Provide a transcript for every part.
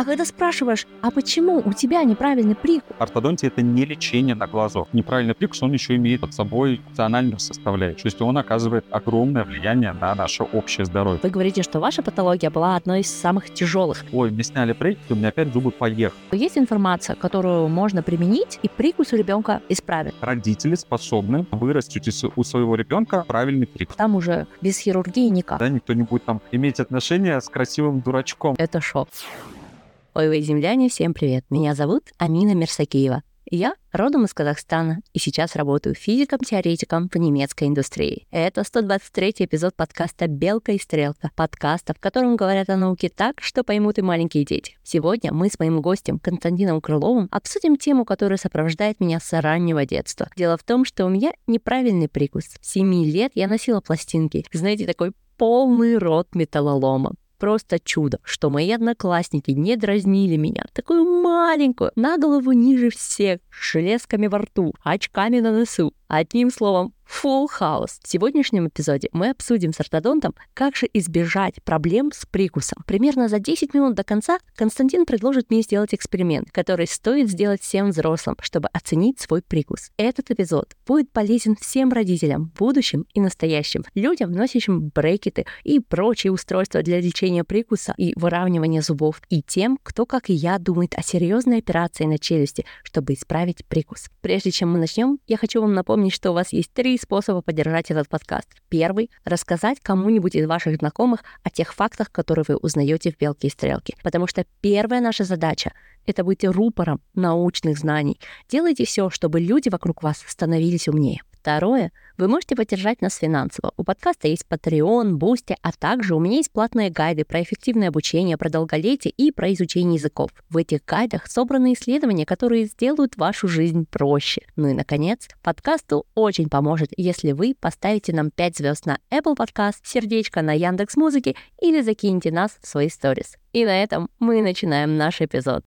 А когда спрашиваешь, а почему у тебя неправильный прикус? Ортодонтия — это не лечение на глазок. Неправильный прикус, он еще имеет под собой функциональную составляющую. То есть он оказывает огромное влияние на наше общее здоровье. Вы говорите, что ваша патология была одной из самых тяжелых. Ой, мне сняли прикус, у меня опять зубы поехали. Есть информация, которую можно применить, и прикус у ребенка исправит. Родители способны вырастить у своего ребенка правильный прикус. Там уже без хирургии никак. Да, никто не будет там иметь отношения с красивым дурачком. Это шок. Ой, вы, земляне, всем привет. Меня зовут Амина Мерсакиева. Я родом из Казахстана и сейчас работаю физиком-теоретиком по немецкой индустрии. Это 123 эпизод подкаста «Белка и стрелка», подкаста, в котором говорят о науке так, что поймут и маленькие дети. Сегодня мы с моим гостем Константином Крыловым обсудим тему, которая сопровождает меня с раннего детства. Дело в том, что у меня неправильный прикус. С 7 лет я носила пластинки. Знаете, такой полный рот металлолома просто чудо, что мои одноклассники не дразнили меня, такую маленькую, на голову ниже всех, железками во рту, очками на носу. Одним словом, Full House. В сегодняшнем эпизоде мы обсудим с ортодонтом, как же избежать проблем с прикусом. Примерно за 10 минут до конца Константин предложит мне сделать эксперимент, который стоит сделать всем взрослым, чтобы оценить свой прикус. Этот эпизод будет полезен всем родителям, будущим и настоящим, людям, носящим брекеты и прочие устройства для лечения прикуса и выравнивания зубов, и тем, кто, как и я, думает о серьезной операции на челюсти, чтобы исправить прикус. Прежде чем мы начнем, я хочу вам напомнить, что у вас есть три способа поддержать этот подкаст. Первый — рассказать кому-нибудь из ваших знакомых о тех фактах, которые вы узнаете в «Белке и стрелке». Потому что первая наша задача — это быть рупором научных знаний. Делайте все, чтобы люди вокруг вас становились умнее. Второе, вы можете поддержать нас финансово. У подкаста есть Patreon, Boosty, а также у меня есть платные гайды про эффективное обучение, про долголетие и про изучение языков. В этих гайдах собраны исследования, которые сделают вашу жизнь проще. Ну и, наконец, подкасту очень поможет, если вы поставите нам 5 звезд на Apple Podcast, сердечко на Яндекс Музыке или закинете нас в свои сторис. И на этом мы начинаем наш эпизод.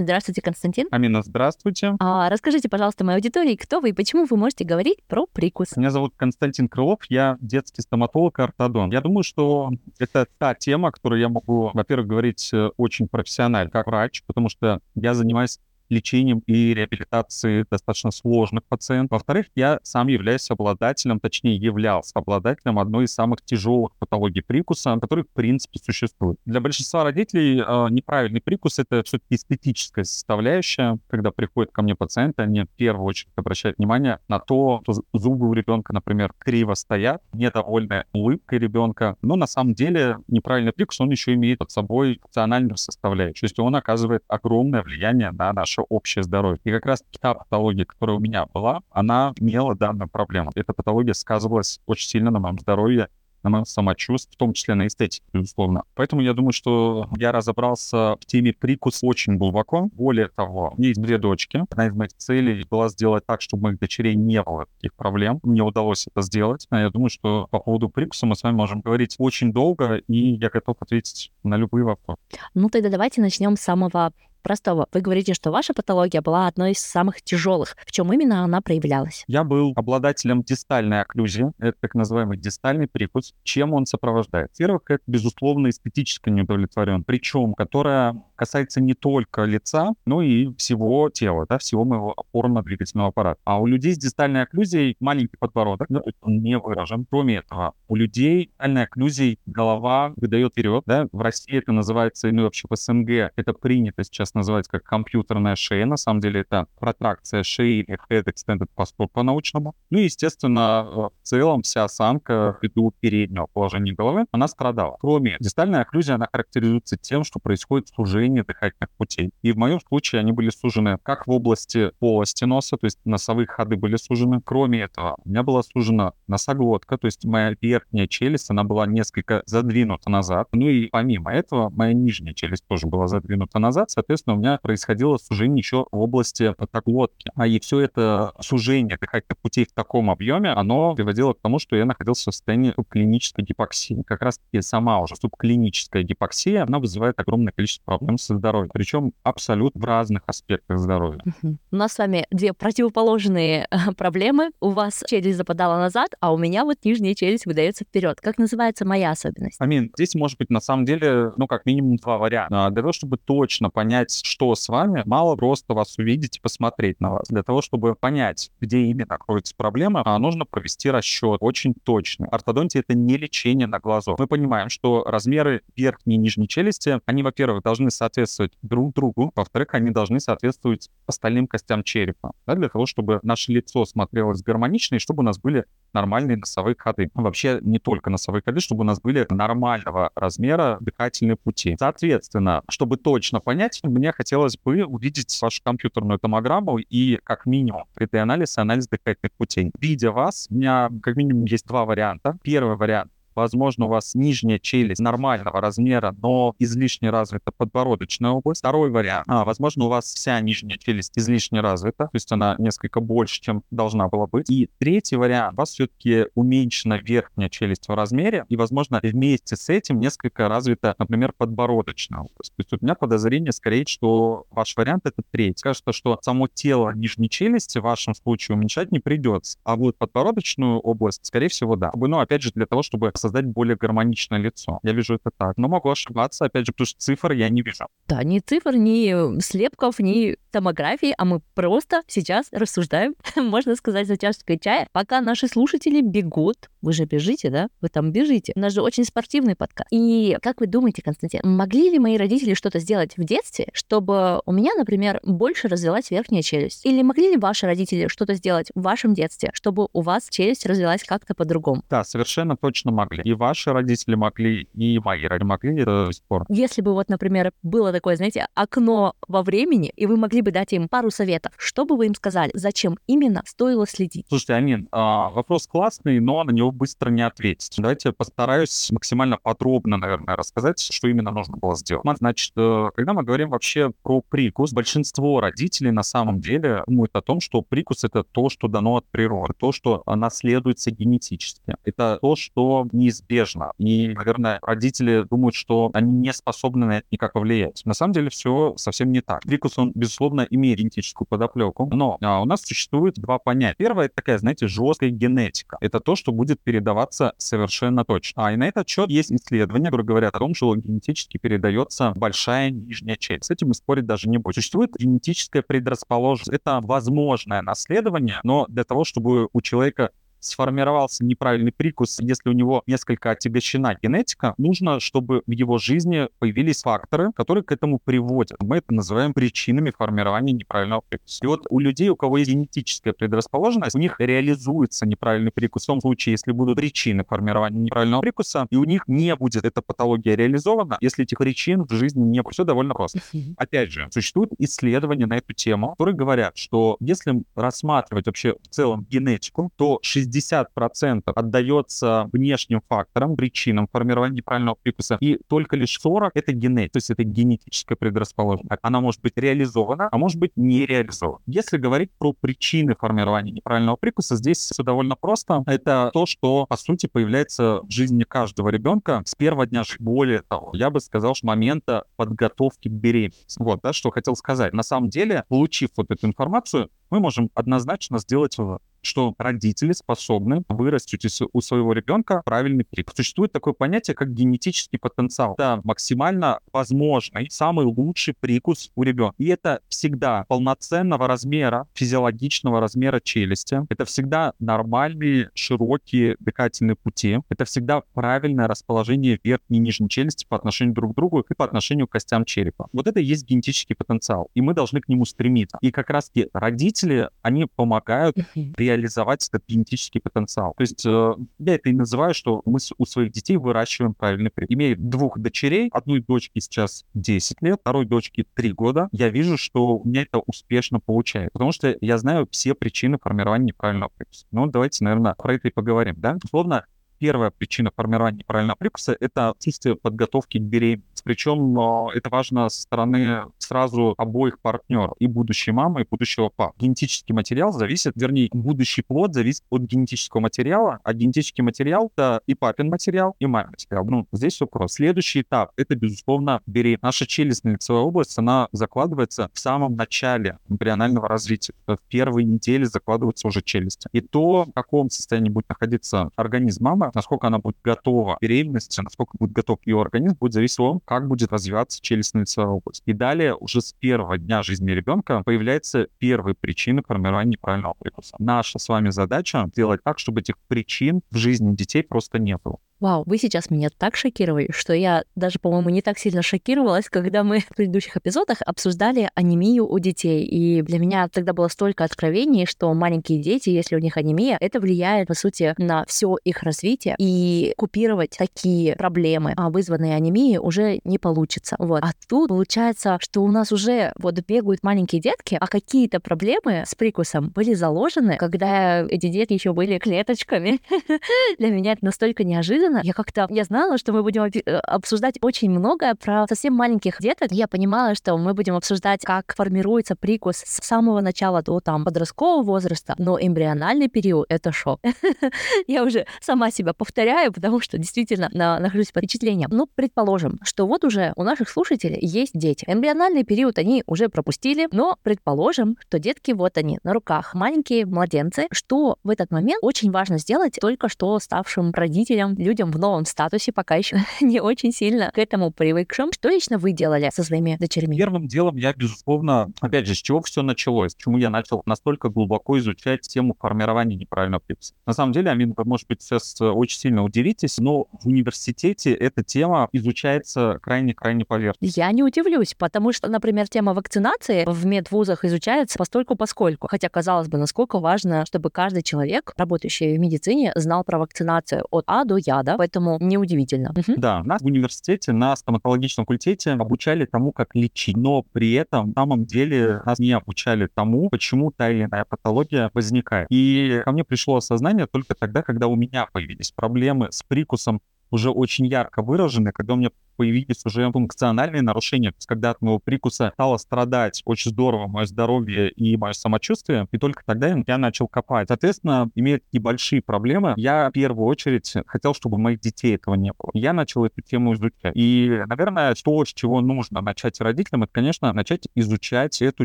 Здравствуйте, Константин. Амина, здравствуйте. А, расскажите, пожалуйста, моей аудитории, кто вы и почему вы можете говорить про прикус? Меня зовут Константин Крылов, я детский стоматолог ортодон. Я думаю, что это та тема, которую я могу, во-первых, говорить э, очень профессионально, как врач, потому что я занимаюсь лечением и реабилитацией достаточно сложных пациентов. Во-вторых, я сам являюсь обладателем, точнее являлся обладателем одной из самых тяжелых патологий прикуса, которые в принципе существуют. Для большинства родителей э, неправильный прикус — это все-таки эстетическая составляющая. Когда приходят ко мне пациенты, они в первую очередь обращают внимание на то, что зубы у ребенка, например, криво стоят, недовольны улыбкой ребенка. Но на самом деле неправильный прикус, он еще имеет под собой функциональную составляющую. То есть он оказывает огромное влияние на наше наше общее здоровье. И как раз та патология, которая у меня была, она имела данную проблему. Эта патология сказывалась очень сильно на моем здоровье на моем самочувствии, в том числе на эстетике, безусловно. Поэтому я думаю, что я разобрался в теме прикус очень глубоко. Более того, у меня есть две дочки. Одна из моих целей была сделать так, чтобы у моих дочерей не было таких проблем. Мне удалось это сделать. Я думаю, что по поводу прикуса мы с вами можем говорить очень долго, и я готов ответить на любые вопросы. Ну, тогда давайте начнем с самого простого. Вы говорите, что ваша патология была одной из самых тяжелых. В чем именно она проявлялась? Я был обладателем дистальной окклюзии. Это так называемый дистальный прикус. Чем он сопровождает? Во-первых, это, безусловно, эстетическая неудовлетворенность, причем которая касается не только лица, но и всего тела, да, всего моего опорно-двигательного аппарата. А у людей с дистальной окклюзией маленький подбородок, да, он не выражен. Кроме этого, у людей дистальной окклюзией голова выдает вперед, да, в России это называется, ну вообще в СНГ это принято сейчас сейчас называется как компьютерная шея. На самом деле это протракция шеи или head extended posture по-научному. Ну и, естественно, в целом вся осанка ввиду переднего положения головы, она страдала. Кроме дистальной окклюзии, она характеризуется тем, что происходит сужение дыхательных путей. И в моем случае они были сужены как в области полости носа, то есть носовые ходы были сужены. Кроме этого, у меня была сужена носоглотка, то есть моя верхняя челюсть, она была несколько задвинута назад. Ну и помимо этого, моя нижняя челюсть тоже была задвинута назад, соответственно, соответственно, у меня происходило сужение еще в области подглотки. А и все это сужение дыхательных путей в таком объеме, оно приводило к тому, что я находился в состоянии субклинической гипоксии. Как раз-таки сама уже субклиническая гипоксия, она вызывает огромное количество проблем со здоровьем, причем абсолютно в разных аспектах здоровья. У нас с вами две противоположные проблемы. У вас челюсть западала назад, а у меня вот нижняя челюсть выдается вперед. Как называется моя особенность? Амин, здесь может быть на самом деле, ну, как минимум два варианта. Для того, чтобы точно понять, что с вами, мало просто вас увидеть и посмотреть на вас. Для того, чтобы понять, где именно кроется проблема, а нужно провести расчет очень точный. Ортодонтия — это не лечение на глазу. Мы понимаем, что размеры верхней и нижней челюсти, они, во-первых, должны соответствовать друг другу, во-вторых, они должны соответствовать остальным костям черепа, да, для того, чтобы наше лицо смотрелось гармонично и чтобы у нас были нормальные носовые ходы. Вообще не только носовые ходы, чтобы у нас были нормального размера дыхательные пути. Соответственно, чтобы точно понять, мне хотелось бы увидеть вашу компьютерную томограмму и как минимум 3D-анализ и анализ дыхательных путей. Видя вас, у меня как минимум есть два варианта. Первый вариант Возможно, у вас нижняя челюсть нормального размера, но излишне развита подбородочная область. Второй вариант. А, возможно, у вас вся нижняя челюсть излишне развита, то есть она несколько больше, чем должна была быть. И третий вариант. У вас все-таки уменьшена верхняя челюсть в размере, и, возможно, вместе с этим несколько развита, например, подбородочная область. То есть у меня подозрение скорее, что ваш вариант это третий. Кажется, что само тело нижней челюсти в вашем случае уменьшать не придется, а вот подбородочную область, скорее всего, да. Ну, опять же, для того, чтобы создать более гармоничное лицо. Я вижу это так. Но могу ошибаться, опять же, потому что цифр я не вижу. Да, ни цифр, ни слепков, ни томографии, а мы просто сейчас рассуждаем, можно сказать, за чашечкой чая, пока наши слушатели бегут. Вы же бежите, да? Вы там бежите. У нас же очень спортивный подкаст. И как вы думаете, Константин, могли ли мои родители что-то сделать в детстве, чтобы у меня, например, больше развилась верхняя челюсть? Или могли ли ваши родители что-то сделать в вашем детстве, чтобы у вас челюсть развилась как-то по-другому? Да, совершенно точно могли могли. И ваши родители могли, и мои родители могли, это спор. Если бы вот, например, было такое, знаете, окно во времени, и вы могли бы дать им пару советов, что бы вы им сказали? Зачем именно стоило следить? Слушайте, Амин, а, вопрос классный, но на него быстро не ответить. Давайте постараюсь максимально подробно, наверное, рассказать, что именно нужно было сделать. Значит, э, когда мы говорим вообще про прикус, большинство родителей на самом деле думают о том, что прикус — это то, что дано от природы, то, что наследуется генетически. Это то, что неизбежно. И, наверное, родители думают, что они не способны на это никак повлиять. На самом деле все совсем не так. Прикус, он, безусловно, имеет генетическую подоплеку, но а, у нас существует два понятия. Первое — это такая, знаете, жесткая генетика. Это то, что будет передаваться совершенно точно. А и на этот счет есть исследования, которые говорят о том, что генетически передается большая нижняя челюсть. С этим спорить даже не будем. Существует генетическая предрасположенность. Это возможное наследование, но для того, чтобы у человека сформировался неправильный прикус, если у него несколько отягощена генетика, нужно, чтобы в его жизни появились факторы, которые к этому приводят. Мы это называем причинами формирования неправильного прикуса. И вот у людей, у кого есть генетическая предрасположенность, у них реализуется неправильный прикус в том случае, если будут причины формирования неправильного прикуса, и у них не будет эта патология реализована, если этих причин в жизни не будет. Все довольно просто. Опять же, существуют исследования на эту тему, которые говорят, что если рассматривать вообще в целом генетику, то 60 60% отдается внешним факторам, причинам формирования неправильного прикуса, и только лишь 40 — это генетика, то есть это генетическая предрасположенность. Она может быть реализована, а может быть не реализована. Если говорить про причины формирования неправильного прикуса, здесь все довольно просто. Это то, что, по сути, появляется в жизни каждого ребенка с первого дня жизни. Более того, я бы сказал, что момента подготовки к беременности. Вот, да, что хотел сказать. На самом деле, получив вот эту информацию, мы можем однозначно сделать вывод что родители способны вырастить у своего ребенка правильный прикус. Существует такое понятие, как генетический потенциал. Это максимально возможный, самый лучший прикус у ребенка. И это всегда полноценного размера, физиологичного размера челюсти. Это всегда нормальные, широкие дыхательные пути. Это всегда правильное расположение верхней и нижней челюсти по отношению друг к другу и по отношению к костям черепа. Вот это и есть генетический потенциал. И мы должны к нему стремиться. И как раз-таки родители, они помогают при реализовать этот генетический потенциал. То есть э, я это и называю, что мы у своих детей выращиваем правильный пример. Имею двух дочерей, одной дочке сейчас 10 лет, второй дочке 3 года. Я вижу, что у меня это успешно получается, потому что я знаю все причины формирования неправильного прикуса. Ну, давайте, наверное, про это и поговорим, да? Условно, первая причина формирования неправильного прикуса — это отсутствие подготовки к беременности. Причем э, это важно со стороны сразу обоих партнеров, и будущей мамы, и будущего папы. Генетический материал зависит, вернее, будущий плод зависит от генетического материала, а генетический материал — это и папин материал, и мамин материал. Ну, здесь все просто. Следующий этап — это, безусловно, беременность. Наша челюстная лицевая область, она закладывается в самом начале эмбрионального развития. В первые недели закладываются уже челюсти. И то, в каком состоянии будет находиться организм мамы, насколько она будет готова к беременности, насколько будет готов ее организм, будет зависеть от как будет развиваться челюстная лицевая область. И далее, уже с первого дня жизни ребенка, появляются первые причины формирования неправильного прикуса. Наша с вами задача сделать так, чтобы этих причин в жизни детей просто не было. Вау, вы сейчас меня так шокировали, что я даже, по-моему, не так сильно шокировалась, когда мы в предыдущих эпизодах обсуждали анемию у детей. И для меня тогда было столько откровений, что маленькие дети, если у них анемия, это влияет, по сути, на все их развитие. И купировать такие проблемы, вызванные анемией, уже не получится. Вот. А тут получается, что у нас уже вот бегают маленькие детки, а какие-то проблемы с прикусом были заложены, когда эти детки еще были клеточками. Для меня это настолько неожиданно, неожиданно. Я как-то, я знала, что мы будем э, обсуждать очень многое про совсем маленьких деток. Я понимала, что мы будем обсуждать, как формируется прикус с самого начала до там подросткового возраста, но эмбриональный период — это шок. Я уже сама себя повторяю, потому что действительно нахожусь под впечатлением. Ну, предположим, что вот уже у наших слушателей есть дети. Эмбриональный период они уже пропустили, но предположим, что детки вот они на руках, маленькие младенцы, что в этот момент очень важно сделать только что ставшим родителям, людям, людям в новом статусе, пока еще не очень сильно к этому привыкшим. Что лично вы делали со своими дочерьми? Первым делом я, безусловно, опять же, с чего все началось, почему я начал настолько глубоко изучать тему формирования неправильного пипса. На самом деле, Амин, вы, может быть, сейчас э, очень сильно удивитесь, но в университете эта тема изучается крайне-крайне поверхностно. Я не удивлюсь, потому что, например, тема вакцинации в медвузах изучается постольку поскольку. Хотя, казалось бы, насколько важно, чтобы каждый человек, работающий в медицине, знал про вакцинацию от А до Я, да, поэтому неудивительно. Да, нас в университете на стоматологическом факультете обучали тому, как лечить, но при этом на самом деле нас не обучали тому, почему та или иная патология возникает. И ко мне пришло осознание только тогда, когда у меня появились проблемы с прикусом уже очень ярко выражены, когда у меня появились уже функциональные нарушения. То есть когда от моего прикуса стало страдать очень здорово мое здоровье и мое самочувствие, и только тогда я начал копать. Соответственно, имея такие большие проблемы, я в первую очередь хотел, чтобы моих детей этого не было. Я начал эту тему изучать. И, наверное, то, с чего нужно начать родителям, это, конечно, начать изучать эту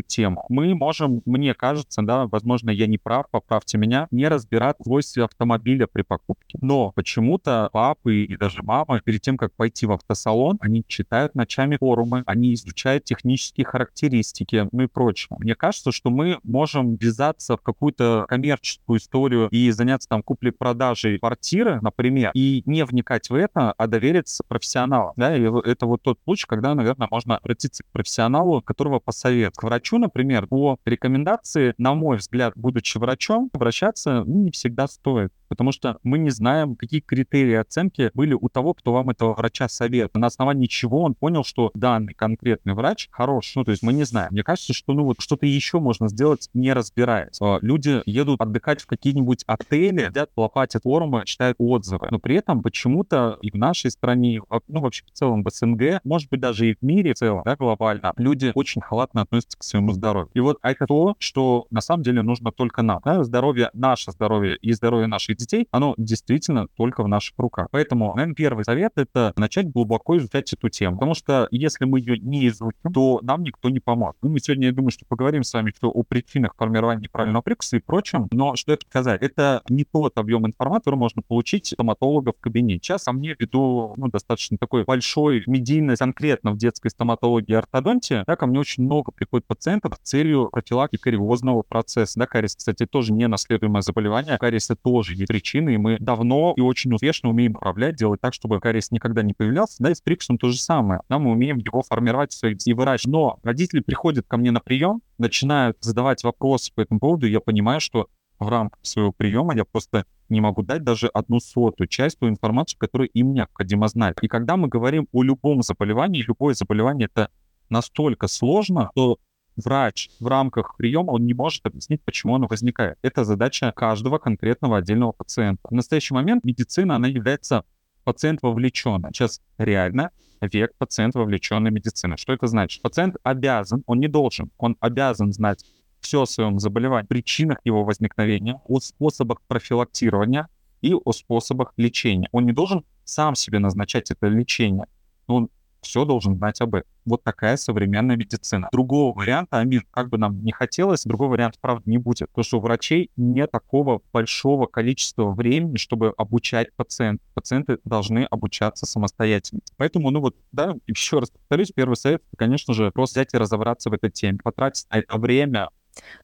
тему. Мы можем, мне кажется, да, возможно, я не прав, поправьте меня, не разбирать свойства автомобиля при покупке. Но почему-то папы и даже мамы перед тем, как пойти в автосалон, салон, они читают ночами форумы, они изучают технические характеристики, ну и прочее. Мне кажется, что мы можем ввязаться в какую-то коммерческую историю и заняться там куплей-продажей квартиры, например, и не вникать в это, а довериться профессионалу. Да, и это вот тот случай, когда, наверное, можно обратиться к профессионалу, которого посоветуют. К врачу, например, по рекомендации, на мой взгляд, будучи врачом, обращаться ну, не всегда стоит потому что мы не знаем, какие критерии оценки были у того, кто вам этого врача советует. На основании чего он понял, что данный конкретный врач хорош. Ну, то есть мы не знаем. Мне кажется, что ну вот что-то еще можно сделать, не разбираясь. А, люди едут отдыхать в какие-нибудь отели, сидят, лопатят форумы, читают отзывы. Но при этом почему-то и в нашей стране, ну вообще в целом в СНГ, может быть даже и в мире в целом, да, глобально, люди очень халатно относятся к своему здоровью. И вот это то, что на самом деле нужно только нам. Да? Здоровье, наше здоровье и здоровье наших детей, оно действительно только в наших руках. Поэтому, наверное, первый совет — это начать глубоко изучать эту тему. Потому что если мы ее не изучим, то нам никто не поможет. Ну, мы сегодня, я думаю, что поговорим с вами что о причинах формирования неправильного прикуса и прочем. Но что это сказать? Это не тот объем информации, который можно получить стоматолога в кабинете. Сейчас ко мне веду ну, достаточно такой большой медийность конкретно в детской стоматологии и ортодонтии. Да, ко мне очень много приходит пациентов с целью профилактики кариозного процесса. Да, кариес, кстати, тоже не наследуемое заболевание. Кариес тоже есть причины, и мы давно и очень успешно умеем управлять, делать так, чтобы кариес никогда не появлялся. Да, прикусом то же самое. Да, мы умеем его формировать и выращивать. Но родители приходят ко мне на прием, начинают задавать вопросы по этому поводу, и я понимаю, что в рамках своего приема я просто не могу дать даже одну сотую часть той информации, которую им необходимо знать. И когда мы говорим о любом заболевании, любое заболевание это настолько сложно, что врач в рамках приема, он не может объяснить, почему оно возникает. Это задача каждого конкретного отдельного пациента. В настоящий момент медицина, она является пациент вовлечен. Сейчас реально век пациент вовлеченной медицины. Что это значит? Пациент обязан, он не должен, он обязан знать все о своем заболевании, причинах его возникновения, о способах профилактирования и о способах лечения. Он не должен сам себе назначать это лечение. Он все должен знать об этом. Вот такая современная медицина. Другого варианта, Амир, как бы нам не хотелось, другого варианта, правда, не будет. Потому что у врачей нет такого большого количества времени, чтобы обучать пациентов. Пациенты должны обучаться самостоятельно. Поэтому, ну вот, да, еще раз повторюсь, первый совет, конечно же, просто взять и разобраться в этой теме, потратить на это время.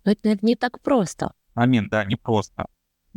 Но это, наверное, не так просто. Амин, да, не просто.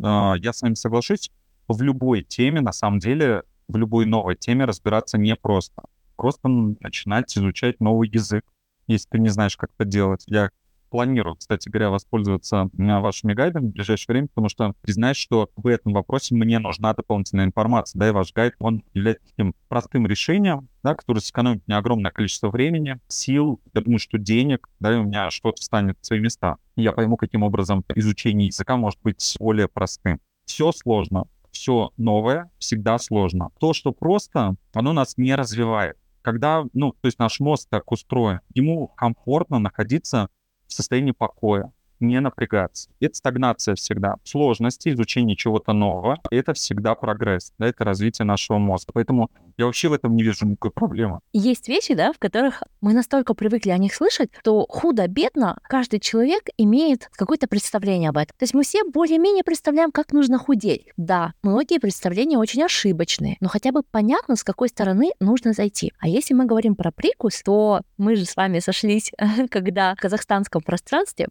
А, я с вами соглашусь, в любой теме, на самом деле, в любой новой теме разбираться непросто просто начинать изучать новый язык, если ты не знаешь, как это делать. Я планирую, кстати говоря, воспользоваться вашими гайдами в ближайшее время, потому что признать, что в этом вопросе мне нужна дополнительная информация, да, и ваш гайд, он является таким простым решением, да, которое сэкономит мне огромное количество времени, сил, я думаю, что денег, да, и у меня что-то встанет в свои места. Я пойму, каким образом изучение языка может быть более простым. Все сложно, все новое всегда сложно. То, что просто, оно нас не развивает когда, ну, то есть наш мозг так устроен, ему комфортно находиться в состоянии покоя, не напрягаться. Это стагнация всегда. Сложности, изучение чего-то нового — это всегда прогресс, да, это развитие нашего мозга. Поэтому я вообще в этом не вижу никакой проблемы. Есть вещи, да, в которых мы настолько привыкли о них слышать, что худо-бедно каждый человек имеет какое-то представление об этом. То есть мы все более-менее представляем, как нужно худеть. Да, многие представления очень ошибочные, но хотя бы понятно, с какой стороны нужно зайти. А если мы говорим про прикус, то мы же с вами сошлись, когда в казахстанском пространстве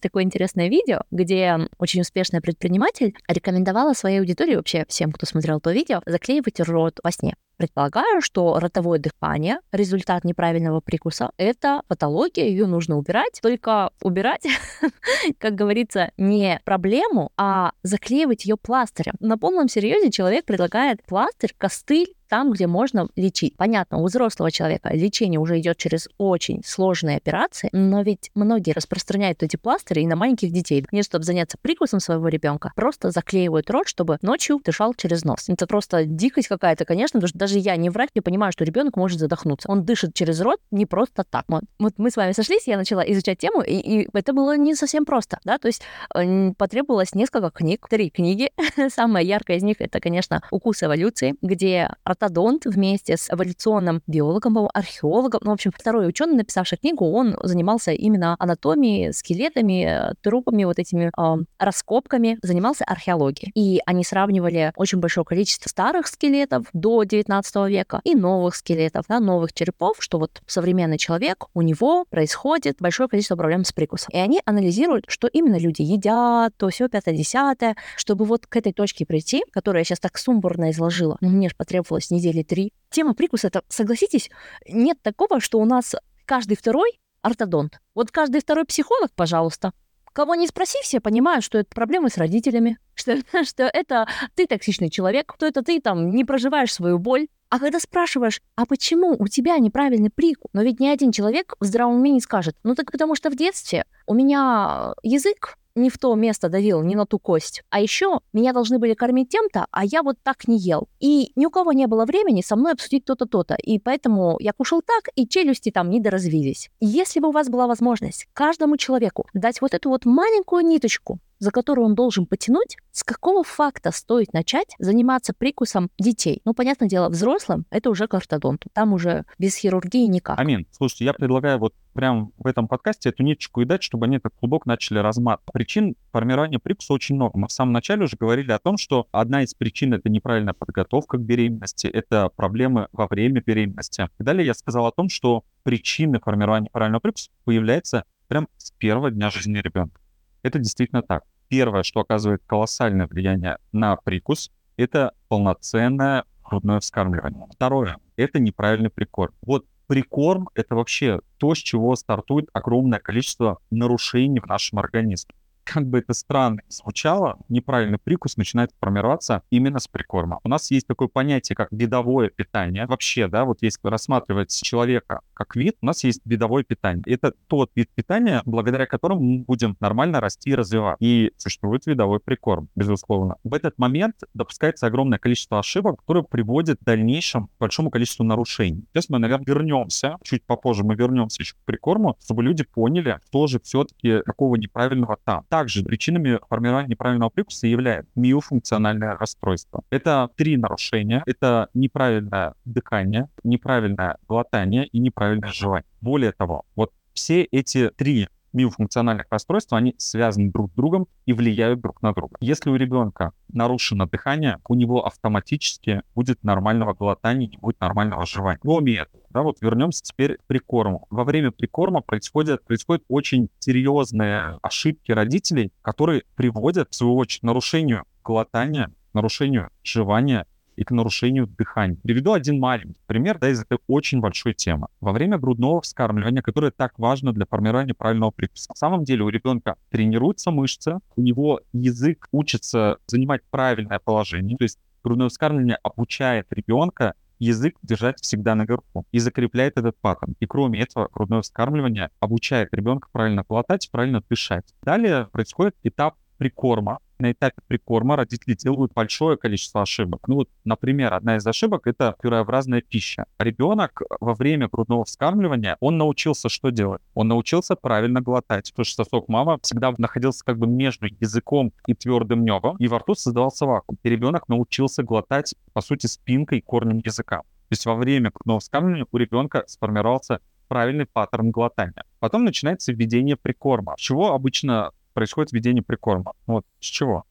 появилось такое интересное видео, где очень успешная предприниматель рекомендовала своей аудитории, вообще всем, кто смотрел то видео, заклеивать рот во сне. Предполагаю, что ротовое дыхание, результат неправильного прикуса, это патология, ее нужно убирать. Только убирать, как говорится, не проблему, а заклеивать ее пластырем. На полном серьезе человек предлагает пластырь, костыль там, где можно лечить. Понятно, у взрослого человека лечение уже идет через очень сложные операции, но ведь многие распространяют эти пластыри и на маленьких детей. Не чтобы заняться прикусом своего ребенка, просто заклеивают рот, чтобы ночью дышал через нос. Это просто дикость какая-то, конечно, потому что даже я не врач, не понимаю, что ребенок может задохнуться. Он дышит через рот не просто так. Вот, вот мы с вами сошлись, я начала изучать тему, и, и это было не совсем просто, да, то есть э, потребовалось несколько книг, три книги. Самая яркая из них это, конечно, «Укус эволюции», где ортодонт вместе с эволюционным биологом, археологом, ну, в общем, второй ученый, написавший книгу, он занимался именно анатомией, скелетами, трупами, вот этими э, раскопками, занимался археологией. И они сравнивали очень большое количество старых скелетов до 19 века и новых скелетов, да, новых черепов, что вот современный человек, у него происходит большое количество проблем с прикусом. И они анализируют, что именно люди едят, то все пятое-десятое, чтобы вот к этой точке прийти, которую я сейчас так сумбурно изложила, ну, мне же потребовалось недели три. Тема прикуса, это, согласитесь, нет такого, что у нас каждый второй ортодонт. Вот каждый второй психолог, пожалуйста. Кого не спроси, все понимают, что это проблемы с родителями, что, что это ты токсичный человек, что это ты там не проживаешь свою боль. А когда спрашиваешь, а почему у тебя неправильный прикус, но ведь ни один человек в здравом уме не скажет, ну так потому что в детстве у меня язык не в то место давил, не на ту кость. А еще меня должны были кормить тем-то, а я вот так не ел. И ни у кого не было времени со мной обсудить то-то, то-то. И поэтому я кушал так, и челюсти там не доразвились. Если бы у вас была возможность каждому человеку дать вот эту вот маленькую ниточку, за которую он должен потянуть, с какого факта стоит начать заниматься прикусом детей? Ну, понятное дело, взрослым это уже к ортодонту. Там уже без хирургии никак. Амин, слушайте, я предлагаю вот прям в этом подкасте эту ниточку и дать, чтобы они этот клубок начали разматывать. Причин формирования прикуса очень много. Мы в самом начале уже говорили о том, что одна из причин — это неправильная подготовка к беременности, это проблемы во время беременности. И далее я сказал о том, что причины формирования правильного прикуса появляются прям с первого дня жизни ребенка. Это действительно так. Первое, что оказывает колоссальное влияние на прикус, это полноценное грудное вскармливание. Второе, это неправильный прикорм. Вот прикорм — это вообще то, с чего стартует огромное количество нарушений в нашем организме как бы это странно звучало, неправильный прикус начинает формироваться именно с прикорма. У нас есть такое понятие, как видовое питание. Вообще, да, вот если рассматривать человека как вид, у нас есть видовое питание. Это тот вид питания, благодаря которому мы будем нормально расти и развиваться. И существует видовой прикорм, безусловно. В этот момент допускается огромное количество ошибок, которые приводят в дальнейшем к большому количеству нарушений. Сейчас мы, наверное, вернемся, чуть попозже мы вернемся еще к прикорму, чтобы люди поняли, что же все-таки какого неправильного там. Также причинами формирования неправильного прикуса является миофункциональное расстройство. Это три нарушения. Это неправильное дыхание, неправильное глотание и неправильное жевание. Более того, вот все эти три миофункциональных расстройств, они связаны друг с другом и влияют друг на друга. Если у ребенка нарушено дыхание, у него автоматически будет нормального глотания, не будет нормального жевания. Кроме этого, да, вот вернемся теперь к прикорму. Во время прикорма происходят, происходят очень серьезные ошибки родителей, которые приводят, в свою очередь, к нарушению глотания, нарушению жевания и к нарушению дыхания. Приведу один маленький пример да, из этой очень большой темы. Во время грудного вскармливания, которое так важно для формирования правильного прикуса, на самом деле у ребенка тренируются мышцы, у него язык учится занимать правильное положение, то есть грудное вскармливание обучает ребенка язык держать всегда наверху и закрепляет этот паттерн. И кроме этого, грудное вскармливание обучает ребенка правильно глотать, правильно дышать. Далее происходит этап прикорма, на этапе прикорма родители делают большое количество ошибок. Ну вот, например, одна из ошибок — это пюреобразная пища. Ребенок во время грудного вскармливания, он научился что делать? Он научился правильно глотать, потому что сосок мама всегда находился как бы между языком и твердым небом, и во рту создавался вакуум. И ребенок научился глотать, по сути, спинкой, корнем языка. То есть во время грудного вскармливания у ребенка сформировался правильный паттерн глотания. Потом начинается введение прикорма. Чего обычно происходит введение прикорма. Вот с чего?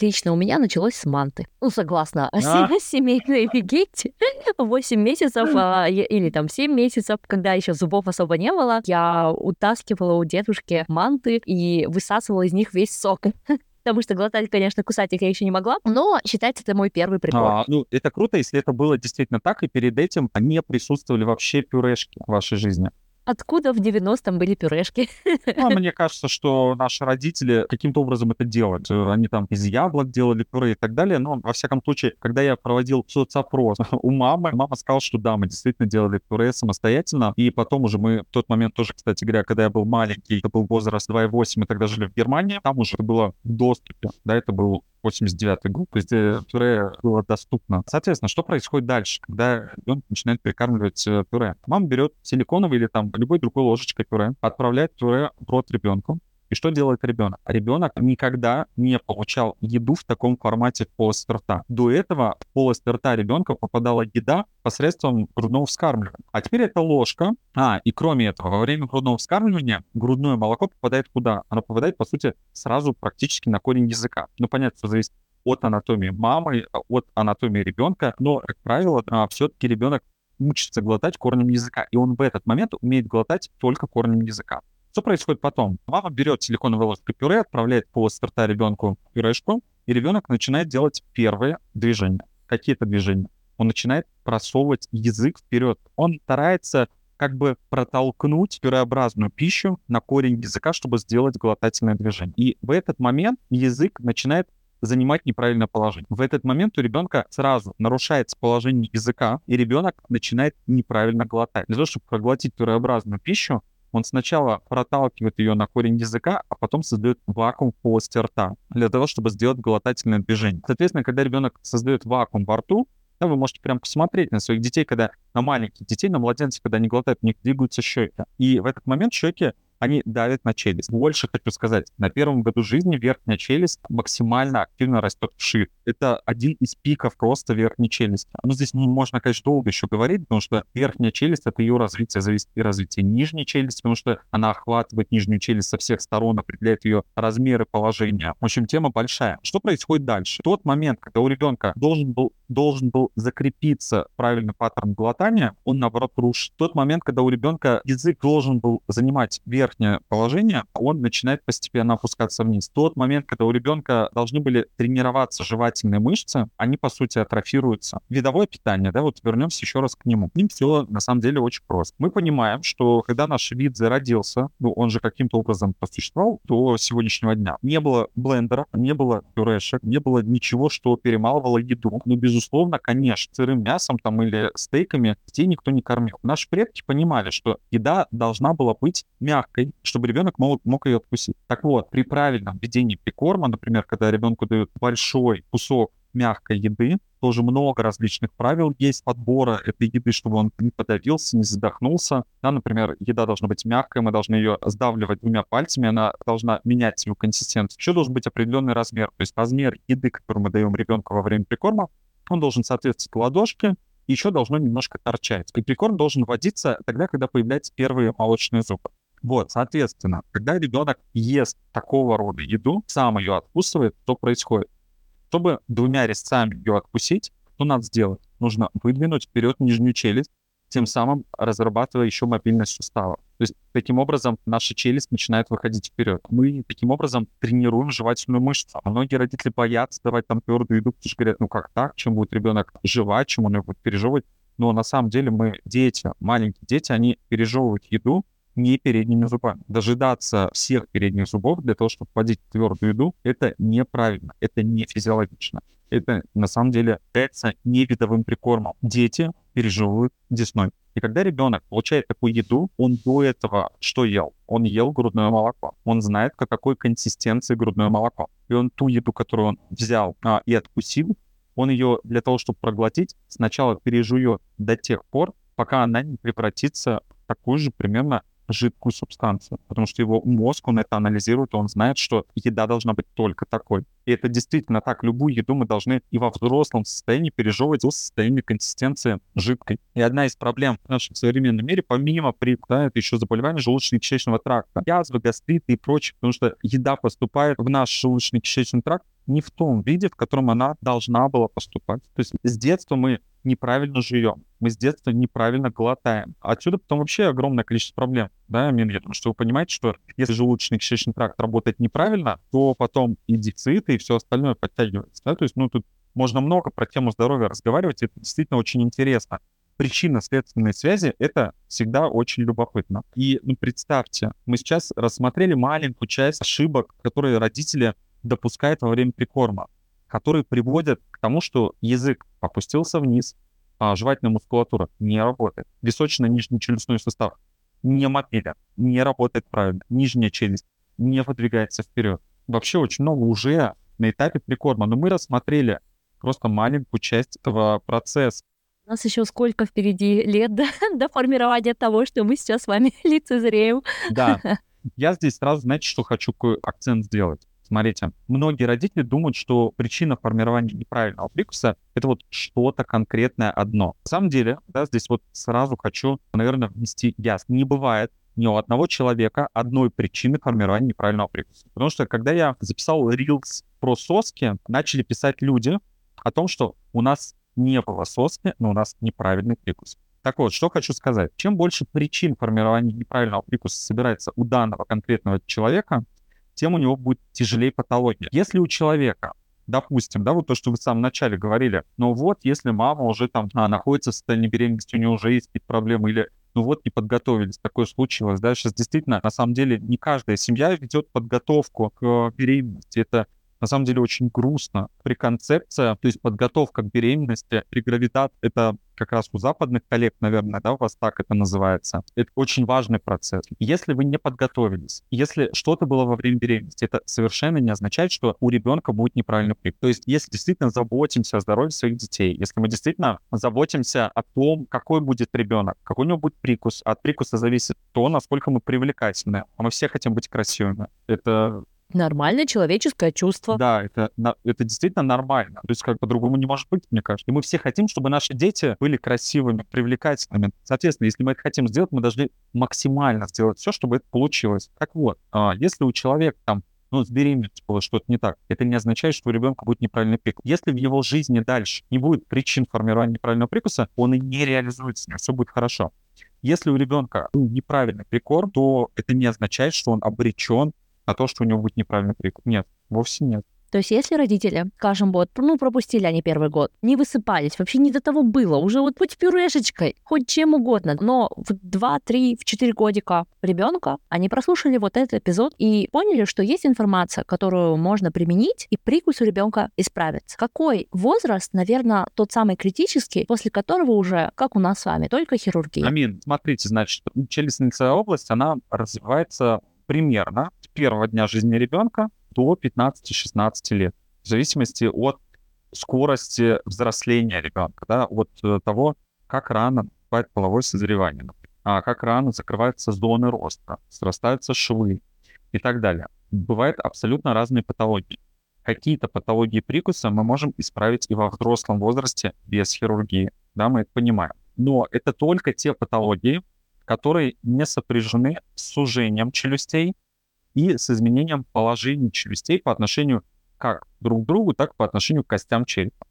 Лично у меня началось с манты. Ну, согласно а? семейной легенде, 8 месяцев а, или там 7 месяцев, когда еще зубов особо не было, я утаскивала у дедушки манты и высасывала из них весь сок. Потому что глотать, конечно, кусать их я еще не могла, но считается это мой первый прикол. А, ну, это круто, если это было действительно так, и перед этим не присутствовали вообще пюрешки в вашей жизни. Откуда в 90-м были пюрешки? Ну, мне кажется, что наши родители каким-то образом это делают. Они там из яблок делали пюре и так далее. Но, во всяком случае, когда я проводил соцопрос у мамы, мама сказала, что да, мы действительно делали пюре самостоятельно. И потом уже мы в тот момент тоже, кстати говоря, когда я был маленький, это был возраст 2,8, мы тогда жили в Германии, там уже это было в доступе. Да, это был 89 год, то есть пюре было доступно. Соответственно, что происходит дальше, когда ребенок начинает прикармливать э, пюре? Мама берет силиконовый или там любой другой ложечкой пюре, отправляет пюре в рот ребенку, и что делает ребенок? Ребенок никогда не получал еду в таком формате в полость рта. До этого в полость рта ребенка попадала еда посредством грудного вскармливания. А теперь это ложка. А, и кроме этого, во время грудного вскармливания грудное молоко попадает куда? Оно попадает, по сути, сразу практически на корень языка. Ну, понятно, что зависит от анатомии мамы, от анатомии ребенка, но, как правило, а, все-таки ребенок учится глотать корнем языка, и он в этот момент умеет глотать только корнем языка. Что происходит потом? Мама берет силиконовую ложку пюре, отправляет по рта ребенку пюрешку, и ребенок начинает делать первые движения. Какие это движения? Он начинает просовывать язык вперед. Он старается как бы протолкнуть пюреобразную пищу на корень языка, чтобы сделать глотательное движение. И в этот момент язык начинает занимать неправильное положение. В этот момент у ребенка сразу нарушается положение языка, и ребенок начинает неправильно глотать. Для того, чтобы проглотить пюреобразную пищу, он сначала проталкивает ее на корень языка, а потом создает вакуум в полости рта для того, чтобы сделать глотательное движение. Соответственно, когда ребенок создает вакуум во рту, да, вы можете прям посмотреть на своих детей, когда на маленьких детей, на младенцев, когда они глотают, у них двигаются щеки. И в этот момент щеки они давят на челюсть. Больше хочу сказать, на первом году жизни верхняя челюсть максимально активно растет вширь. Это один из пиков роста верхней челюсти. Ну, здесь можно, конечно, долго еще говорить, потому что верхняя челюсть — это ее развитие, зависит и развитие нижней челюсти, потому что она охватывает нижнюю челюсть со всех сторон, определяет ее размеры, положения. В общем, тема большая. Что происходит дальше? В тот момент, когда у ребенка должен был, должен был закрепиться правильный паттерн глотания, он, наоборот, рушит. В тот момент, когда у ребенка язык должен был занимать верх верхнее положение, он начинает постепенно опускаться вниз. В тот момент, когда у ребенка должны были тренироваться жевательные мышцы, они, по сути, атрофируются. Видовое питание, да, вот вернемся еще раз к нему. К ним все, на самом деле, очень просто. Мы понимаем, что когда наш вид зародился, ну, он же каким-то образом посуществовал до сегодняшнего дня, не было блендера, не было пюрешек, не было ничего, что перемалывало еду. Ну, безусловно, конечно, сырым мясом там или стейками детей никто не кормил. Наши предки понимали, что еда должна была быть мягкой, чтобы ребенок мог, мог ее откусить. Так вот, при правильном ведении прикорма, например, когда ребенку дают большой кусок мягкой еды, тоже много различных правил есть подбора этой еды, чтобы он не подавился, не задохнулся. Да, например, еда должна быть мягкая, мы должны ее сдавливать двумя пальцами, она должна менять свою консистенцию. Еще должен быть определенный размер, то есть размер еды, которую мы даем ребенку во время прикорма, он должен соответствовать ладошке, еще должно немножко торчать. И прикорм должен вводиться тогда, когда появляются первые молочные зубы. Вот, соответственно, когда ребенок ест такого рода еду, сам ее откусывает, что происходит? Чтобы двумя резцами ее откусить, что надо сделать? Нужно выдвинуть вперед нижнюю челюсть, тем самым разрабатывая еще мобильность сустава. То есть таким образом наша челюсть начинает выходить вперед. Мы таким образом тренируем жевательную мышцу. А многие родители боятся давать там твердую еду, потому что говорят, ну как так, чем будет ребенок жевать, чем он ее будет пережевывать. Но на самом деле мы дети, маленькие дети, они пережевывают еду не передними зубами. Дожидаться всех передних зубов для того, чтобы вводить твердую еду, это неправильно, это не физиологично. Это на самом деле является невидовым прикормом. Дети переживают десной. И когда ребенок получает такую еду, он до этого что ел? Он ел грудное молоко. Он знает, к какой консистенции грудное молоко. И он ту еду, которую он взял а, и откусил, он ее для того, чтобы проглотить, сначала пережует до тех пор, пока она не превратится в такую же примерно жидкую субстанцию, потому что его мозг, он это анализирует, он знает, что еда должна быть только такой. И это действительно так. Любую еду мы должны и во взрослом состоянии пережевывать в состоянии консистенции жидкой. И одна из проблем в нашем современном мире, помимо при, да, это еще заболевания желудочно-кишечного тракта, язвы, гастриты и прочее, потому что еда поступает в наш желудочно-кишечный тракт не в том виде, в котором она должна была поступать. То есть с детства мы неправильно живем, мы с детства неправильно глотаем. Отсюда потом вообще огромное количество проблем, да, Амин, я думаю, что вы понимаете, что если желудочно-кишечный тракт работает неправильно, то потом и дефициты, и все остальное подтягивается, да, то есть, ну, тут можно много про тему здоровья разговаривать, это действительно очень интересно. Причинно-следственные связи — это всегда очень любопытно. И ну, представьте, мы сейчас рассмотрели маленькую часть ошибок, которые родители допускают во время прикорма, которые приводят к тому, что язык опустился вниз, а жевательная мускулатура не работает, височно-нижний челюстной сустав не мобилен, не работает правильно, нижняя челюсть не выдвигается вперед. Вообще очень много уже на этапе прикорма, но мы рассмотрели просто маленькую часть этого процесса. У нас еще сколько впереди лет до, до формирования того, что мы сейчас с вами лицезреем. Да. Я здесь сразу, знаете, что хочу какой акцент сделать? Смотрите, многие родители думают, что причина формирования неправильного прикуса — это вот что-то конкретное одно. На самом деле, да, здесь вот сразу хочу, наверное, внести ясно. Не бывает ни у одного человека одной причины формирования неправильного прикуса. Потому что когда я записал Reels про соски, начали писать люди о том, что у нас не было соски, но у нас неправильный прикус. Так вот, что хочу сказать. Чем больше причин формирования неправильного прикуса собирается у данного конкретного человека, тем у него будет тяжелее патология. Если у человека допустим, да, вот то, что вы в самом начале говорили, но вот если мама уже там а, находится в состоянии беременности, у нее уже есть какие-то проблемы, или ну вот не подготовились, такое случилось, да, сейчас действительно, на самом деле, не каждая семья ведет подготовку к беременности, это на самом деле очень грустно. При концепции, то есть подготовка к беременности, при гравитат, это как раз у западных коллег, наверное, да, у вас так это называется. Это очень важный процесс. Если вы не подготовились, если что-то было во время беременности, это совершенно не означает, что у ребенка будет неправильный прикус. То есть если действительно заботимся о здоровье своих детей, если мы действительно заботимся о том, какой будет ребенок, какой у него будет прикус, от прикуса зависит то, насколько мы привлекательны. А мы все хотим быть красивыми. Это Нормальное человеческое чувство. Да, это, это действительно нормально. То есть как по-другому не может быть, мне кажется. И мы все хотим, чтобы наши дети были красивыми, привлекательными. Соответственно, если мы это хотим сделать, мы должны максимально сделать все, чтобы это получилось. Так вот, а, если у человека там ну, с беременностью что-то не так. Это не означает, что у ребенка будет неправильный прикус. Если в его жизни дальше не будет причин формирования неправильного прикуса, он и не реализуется, все будет хорошо. Если у ребенка ну, неправильный прикор, то это не означает, что он обречен на то, что у него будет неправильный прикор. Нет, вовсе нет. То есть если родители, скажем, вот, ну, пропустили они первый год, не высыпались, вообще не до того было, уже вот хоть пюрешечкой, хоть чем угодно, но в 2, 3, в 4 годика ребенка они прослушали вот этот эпизод и поняли, что есть информация, которую можно применить, и прикус у ребенка исправится. Какой возраст, наверное, тот самый критический, после которого уже, как у нас с вами, только хирургия? Амин, смотрите, значит, челюстно-лицевая область, она развивается примерно первого дня жизни ребенка до 15-16 лет, в зависимости от скорости взросления ребенка, да, от э, того, как рано наступает половое созревание, а как рано закрываются зоны роста, срастаются швы и так далее. Бывают абсолютно разные патологии. Какие-то патологии прикуса мы можем исправить и во взрослом возрасте без хирургии, да, мы это понимаем. Но это только те патологии, которые не сопряжены с сужением челюстей и с изменением положения челюстей по отношению как друг к другу, так и по отношению к костям черепа.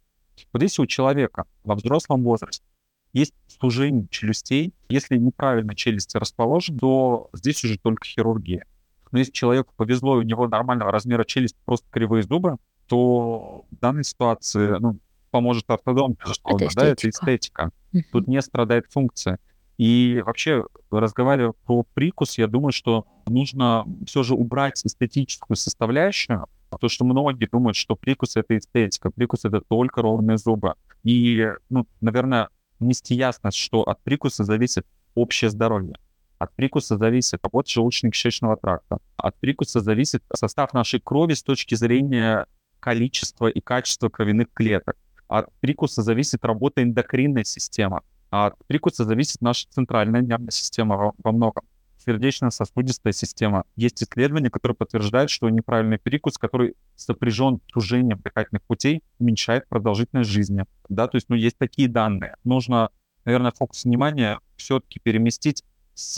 Вот если у человека во взрослом возрасте есть сужение челюстей, если неправильно челюсти расположены, то здесь уже только хирургия. Но если человеку повезло, у него нормального размера челюсть, просто кривые зубы, то в данной ситуации ну, поможет ортодонт, безусловно, это да, это эстетика. Тут не страдает функция. И вообще, разговаривая про прикус, я думаю, что нужно все же убрать эстетическую составляющую, потому что многие думают, что прикус — это эстетика, прикус — это только ровные зубы. И, ну, наверное, нести ясность, что от прикуса зависит общее здоровье. От прикуса зависит работа желудочно-кишечного тракта. От прикуса зависит состав нашей крови с точки зрения количества и качества кровяных клеток. От прикуса зависит работа эндокринной системы. А от прикуса зависит наша центральная нервная система во, многом. Сердечно-сосудистая система. Есть исследования, которые подтверждают, что неправильный прикус, который сопряжен с сужением дыхательных путей, уменьшает продолжительность жизни. Да, то есть, ну, есть такие данные. Нужно, наверное, фокус внимания все-таки переместить с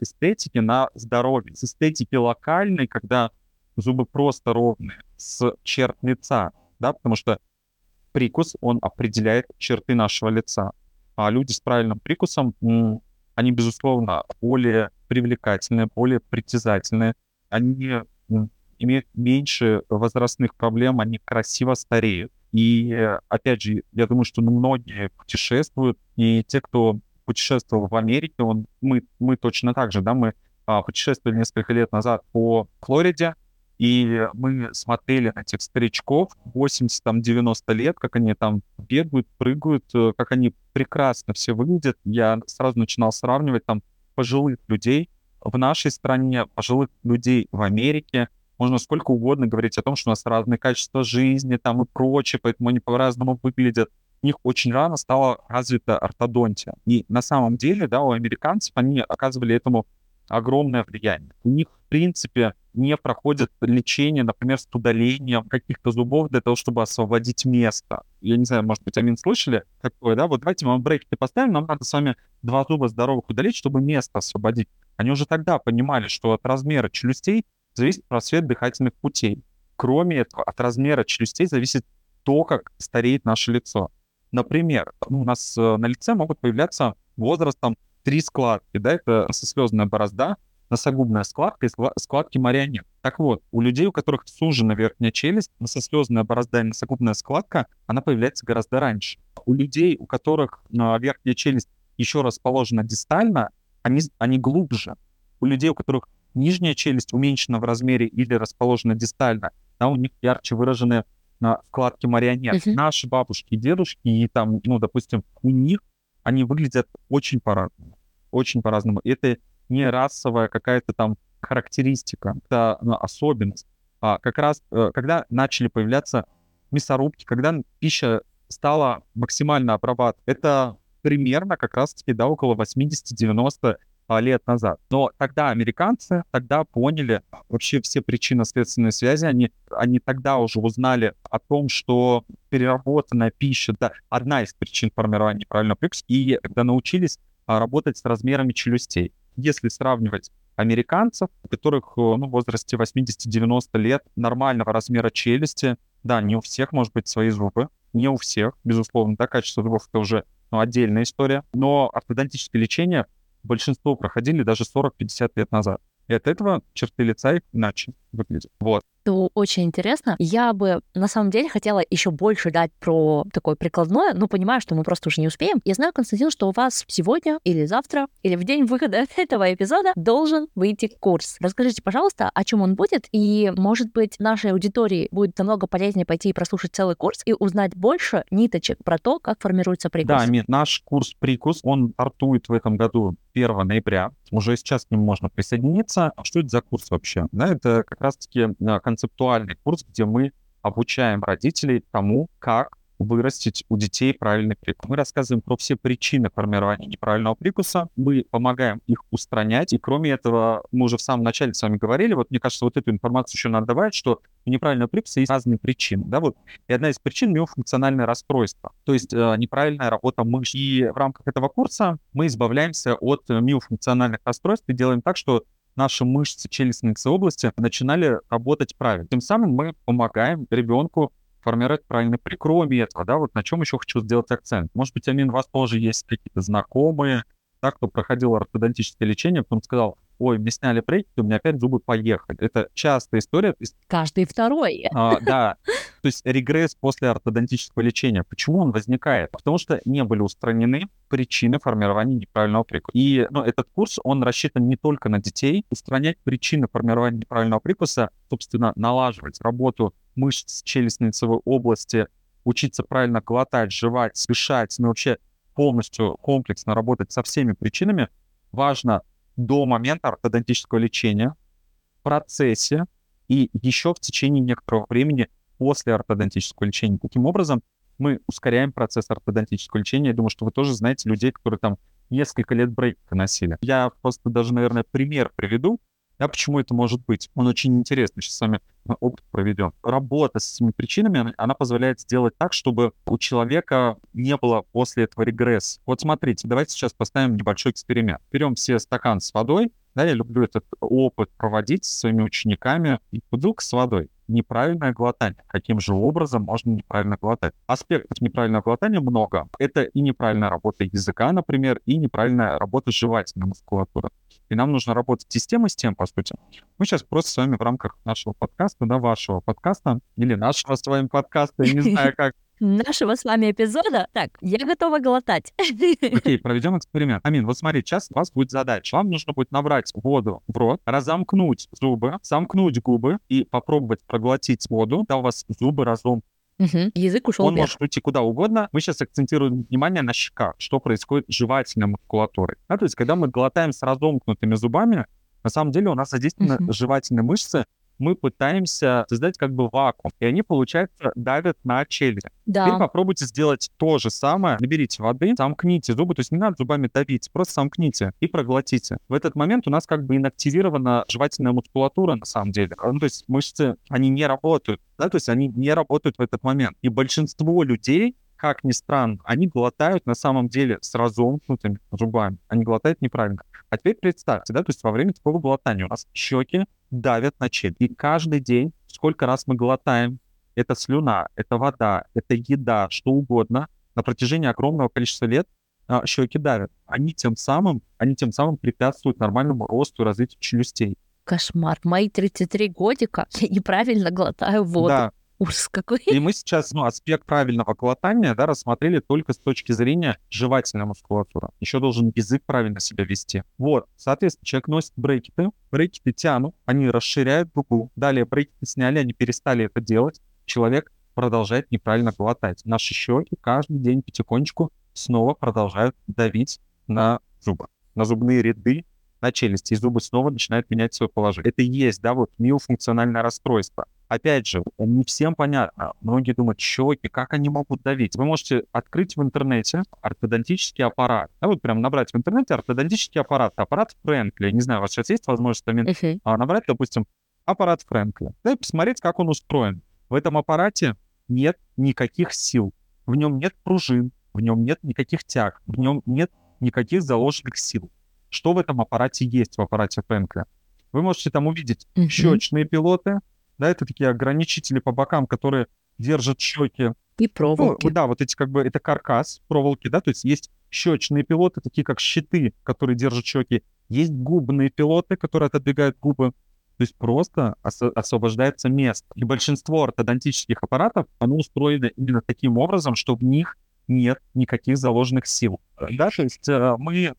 эстетики на здоровье. С эстетики локальной, когда зубы просто ровные, с черт лица, да, потому что прикус, он определяет черты нашего лица а люди с правильным прикусом, они, безусловно, более привлекательные, более притязательные, они имеют меньше возрастных проблем, они красиво стареют. И, опять же, я думаю, что многие путешествуют, и те, кто путешествовал в Америке, он, мы, мы точно так же, да, мы а, путешествовали несколько лет назад по Флориде, и мы смотрели на этих старичков 80-90 лет, как они там бегают, прыгают, э, как они прекрасно все выглядят. Я сразу начинал сравнивать там пожилых людей в нашей стране, пожилых людей в Америке. Можно сколько угодно говорить о том, что у нас разные качества жизни там и прочее, поэтому они по-разному выглядят. У них очень рано стала развита ортодонтия. И на самом деле, да, у американцев они оказывали этому огромное влияние. У них, в принципе, не проходит лечение, например, с удалением каких-то зубов для того, чтобы освободить место. Я не знаю, может быть, Амин слышали такое, да? Вот давайте мы брекеты поставим, нам надо с вами два зуба здоровых удалить, чтобы место освободить. Они уже тогда понимали, что от размера челюстей зависит просвет дыхательных путей. Кроме этого, от размера челюстей зависит то, как стареет наше лицо. Например, ну, у нас э, на лице могут появляться возрастом три складки, да, это сослезная борозда, носогубная складка и складки марионет. Так вот, у людей, у которых сужена верхняя челюсть, носослезная борозда и носогубная складка, она появляется гораздо раньше. У людей, у которых а, верхняя челюсть еще расположена дистально, они, они глубже. У людей, у которых нижняя челюсть уменьшена в размере или расположена дистально, да, у них ярче выражены на складки марионет. Uh-huh. Наши бабушки и дедушки, и там, ну, допустим, у них они выглядят очень по-разному. Очень по-разному. Это не расовая какая-то там характеристика, это ну, особенность. А как раз, э, когда начали появляться мясорубки, когда пища стала максимально обрабатывать, это примерно как раз-таки, да, около 80-90 а, лет назад. Но тогда американцы тогда поняли вообще все причинно-следственные связи, они, они тогда уже узнали о том, что переработанная пища, да, одна из причин формирования неправильного прикуса, и когда научились а, работать с размерами челюстей. Если сравнивать американцев, у которых э, ну, в возрасте 80-90 лет нормального размера челюсти, да, не у всех может быть свои зубы, не у всех, безусловно, да, качество зубов это уже ну, отдельная история, но ортодонтическое лечение большинство проходили даже 40-50 лет назад. И от этого черты лица их иначе выглядят. Вот. Это очень интересно. Я бы на самом деле хотела еще больше дать про такое прикладное, но понимаю, что мы просто уже не успеем. Я знаю, Константин, что у вас сегодня или завтра, или в день выхода этого эпизода должен выйти курс. Расскажите, пожалуйста, о чем он будет, и, может быть, нашей аудитории будет намного полезнее пойти и прослушать целый курс и узнать больше ниточек про то, как формируется прикус. Да, Мит, наш курс прикус, он стартует в этом году 1 ноября. Уже сейчас к нему можно присоединиться. А что это за курс вообще? Да, это как раз-таки а, концептуальный курс, где мы обучаем родителей тому, как вырастить у детей правильный прикус. Мы рассказываем про все причины формирования неправильного прикуса, мы помогаем их устранять, и кроме этого, мы уже в самом начале с вами говорили, вот мне кажется, вот эту информацию еще надо добавить, что у неправильного прикуса есть разные причины, да, вот, и одна из причин — миофункциональное расстройство, то есть э, неправильная работа мышц. И в рамках этого курса мы избавляемся от миофункциональных расстройств и делаем так, что наши мышцы челюстной области начинали работать правильно. Тем самым мы помогаем ребенку формировать правильный прикроме этого, да, вот на чем еще хочу сделать акцент. Может быть, Амин, у вас тоже есть какие-то знакомые, да, кто проходил ортодонтическое лечение, потом сказал, ой, мне сняли брекеты, у меня опять зубы поехали. Это частая история. Каждый второй. А, да. То есть регресс после ортодонтического лечения. Почему он возникает? Потому что не были устранены причины формирования неправильного прикуса. И ну, этот курс, он рассчитан не только на детей. Устранять причины формирования неправильного прикуса, собственно, налаживать работу мышц челюстно-лицевой области, учиться правильно глотать, жевать, дышать, ну вообще полностью комплексно работать со всеми причинами, важно до момента ортодонтического лечения, в процессе и еще в течение некоторого времени после ортодонтического лечения. Таким образом, мы ускоряем процесс ортодонтического лечения. Я думаю, что вы тоже знаете людей, которые там несколько лет брейк носили. Я просто даже, наверное, пример приведу. Да, почему это может быть? Он очень интересный. Сейчас с вами опыт проведем. Работа с этими причинами, она позволяет сделать так, чтобы у человека не было после этого регресс. Вот смотрите, давайте сейчас поставим небольшой эксперимент. Берем все стакан с водой, да, я люблю этот опыт проводить со своими учениками. И бутылка с водой. Неправильное глотание. Каким же образом можно неправильно глотать? Аспектов неправильного глотания много. Это и неправильная работа языка, например, и неправильная работа жевательной мускулатуры. И нам нужно работать и с тем, и с тем, по сути. Мы сейчас просто с вами в рамках нашего подкаста, да, вашего подкаста, или нашего с вами подкаста, я не знаю, как нашего с вами эпизода. Так, я готова глотать. Окей, проведем эксперимент. Амин, вот смотри, сейчас у вас будет задача. Вам нужно будет набрать воду в рот, разомкнуть зубы, сомкнуть губы и попробовать проглотить воду. Когда у вас зубы разом Угу. Язык ушел Он вверх. может уйти куда угодно. Мы сейчас акцентируем внимание на щеках, что происходит с жевательной мускулатурой. Да, то есть, когда мы глотаем с разомкнутыми зубами, на самом деле у нас задействованы Мгм. жевательные мышцы, мы пытаемся создать как бы вакуум, и они, получается, давят на челюсть. Теперь Да. попробуйте сделать то же самое. Наберите воды, замкните зубы, то есть не надо зубами давить, просто сомкните и проглотите. В этот момент у нас как бы инактивирована жевательная мускулатура на самом деле. Ну, то есть мышцы, они не работают, да, то есть они не работают в этот момент. И большинство людей как ни странно, они глотают на самом деле с разомкнутыми зубами. Они глотают неправильно. А теперь представьте, да, то есть во время такого глотания у нас щеки давят на челюсть. И каждый день, сколько раз мы глотаем, это слюна, это вода, это еда, что угодно, на протяжении огромного количества лет а, щеки давят. Они тем самым, они тем самым препятствуют нормальному росту и развитию челюстей. Кошмар. Мои 33 годика я неправильно глотаю воду. Да, Ужас какой. И мы сейчас ну, аспект правильного глотания да, рассмотрели только с точки зрения жевательной мускулатуры. Еще должен язык правильно себя вести. Вот, соответственно, человек носит брекеты, брекеты тянут, они расширяют губу. Далее брекеты сняли, они перестали это делать. Человек продолжает неправильно глотать. Наши щеки каждый день потихонечку снова продолжают давить на зубы, на зубные ряды, на челюсти, и зубы снова начинают менять свое положение. Это и есть, да, вот миофункциональное расстройство. Опять же, не всем понятно. Многие думают, щеки, как они могут давить? Вы можете открыть в интернете ортодонтический аппарат. Да, вот прям набрать в интернете ортодонтический аппарат. Аппарат Фрэнкли. Не знаю, у вас сейчас есть возможность там, а, набрать, допустим, аппарат Фрэнкли. Да, и посмотреть, как он устроен. В этом аппарате нет никаких сил. В нем нет пружин, в нем нет никаких тяг, в нем нет никаких заложенных сил. Что в этом аппарате есть, в аппарате Фрэнкли? Вы можете там увидеть Мгм. щечные пилоты, да, это такие ограничители по бокам, которые держат щеки И проволоки. Ну, да, вот эти как бы, это каркас проволоки, да, то есть есть щечные пилоты, такие как щиты, которые держат щеки. Есть губные пилоты, которые отодвигают губы. То есть просто ос- освобождается место. И большинство ортодонтических аппаратов, оно устроено именно таким образом, что в них нет никаких заложенных сил. Да, то есть э, мы,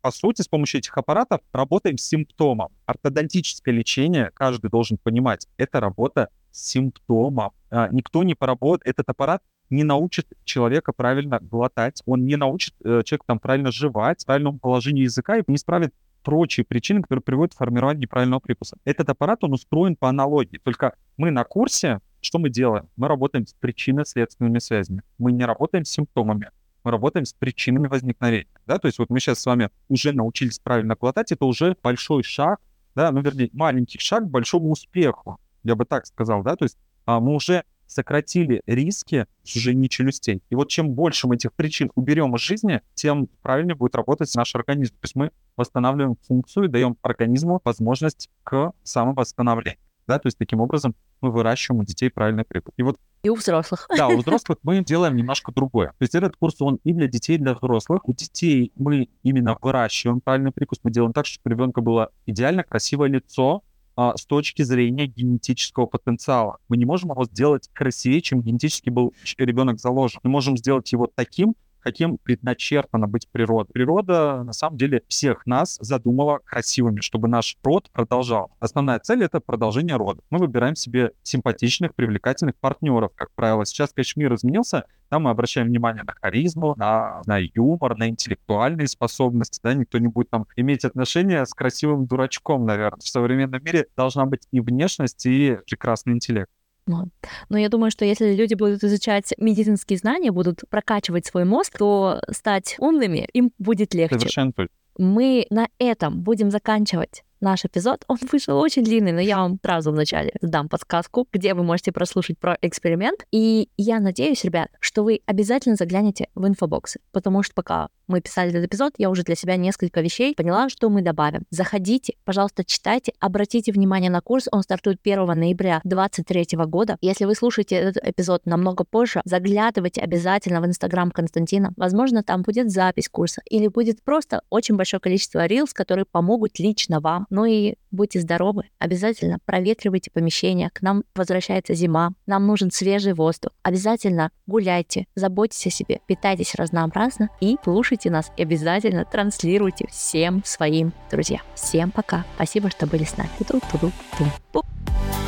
по сути, с помощью этих аппаратов работаем с симптомом. Ортодонтическое лечение, каждый должен понимать, это работа с симптомом. А, никто не поработает, этот аппарат не научит человека правильно глотать, он не научит э, человека там правильно жевать, правильному положению языка и не исправит прочие причины, которые приводят к формированию неправильного прикуса. Этот аппарат, он устроен по аналогии. Только мы на курсе, что мы делаем? Мы работаем с причинно-следственными связями. Мы не работаем с симптомами. Мы работаем с причинами возникновения. Да? То есть вот мы сейчас с вами уже научились правильно глотать, это уже большой шаг, да, ну, вернее, маленький шаг к большому успеху, я бы так сказал, да, то есть а, мы уже сократили риски сужения челюстей. И вот чем больше мы этих причин уберем из жизни, тем правильнее будет работать наш организм. То есть мы восстанавливаем функцию и даем организму возможность к самовосстановлению. Да, то есть таким образом мы выращиваем у детей правильный прикус. И вот и у взрослых. Да, у взрослых мы делаем немножко другое. То есть этот курс, он и для детей, и для взрослых. У детей мы именно выращиваем правильный прикус. Мы делаем так, чтобы у ребенка было идеально красивое лицо, а, с точки зрения генетического потенциала. Мы не можем его сделать красивее, чем генетически был ребенок заложен. Мы можем сделать его таким, каким предначертано быть природа. Природа, на самом деле, всех нас задумала красивыми, чтобы наш род продолжал. Основная цель — это продолжение рода. Мы выбираем себе симпатичных, привлекательных партнеров, как правило. Сейчас, конечно, мир изменился, там мы обращаем внимание на харизму, на, на юмор, на интеллектуальные способности, да, никто не будет там иметь отношения с красивым дурачком, наверное. В современном мире должна быть и внешность, и прекрасный интеллект. Вот. Но я думаю, что если люди будут изучать медицинские знания, будут прокачивать свой мозг, то стать умными им будет легче. Совершенно. Мы на этом будем заканчивать наш эпизод. Он вышел очень длинный, но я вам сразу вначале дам подсказку, где вы можете прослушать про эксперимент. И я надеюсь, ребят, что вы обязательно заглянете в инфобоксы, потому что пока мы писали этот эпизод, я уже для себя несколько вещей поняла, что мы добавим. Заходите, пожалуйста, читайте, обратите внимание на курс, он стартует 1 ноября 2023 года. Если вы слушаете этот эпизод намного позже, заглядывайте обязательно в инстаграм Константина. Возможно, там будет запись курса или будет просто очень большое количество рилс, которые помогут лично вам. Ну и будьте здоровы, обязательно проветривайте помещение, к нам возвращается зима, нам нужен свежий воздух. Обязательно гуляйте, заботьтесь о себе, питайтесь разнообразно и слушайте слушайте нас и обязательно транслируйте всем своим друзьям. Всем пока. Спасибо, что были с нами. Ту -ту -ту -ту.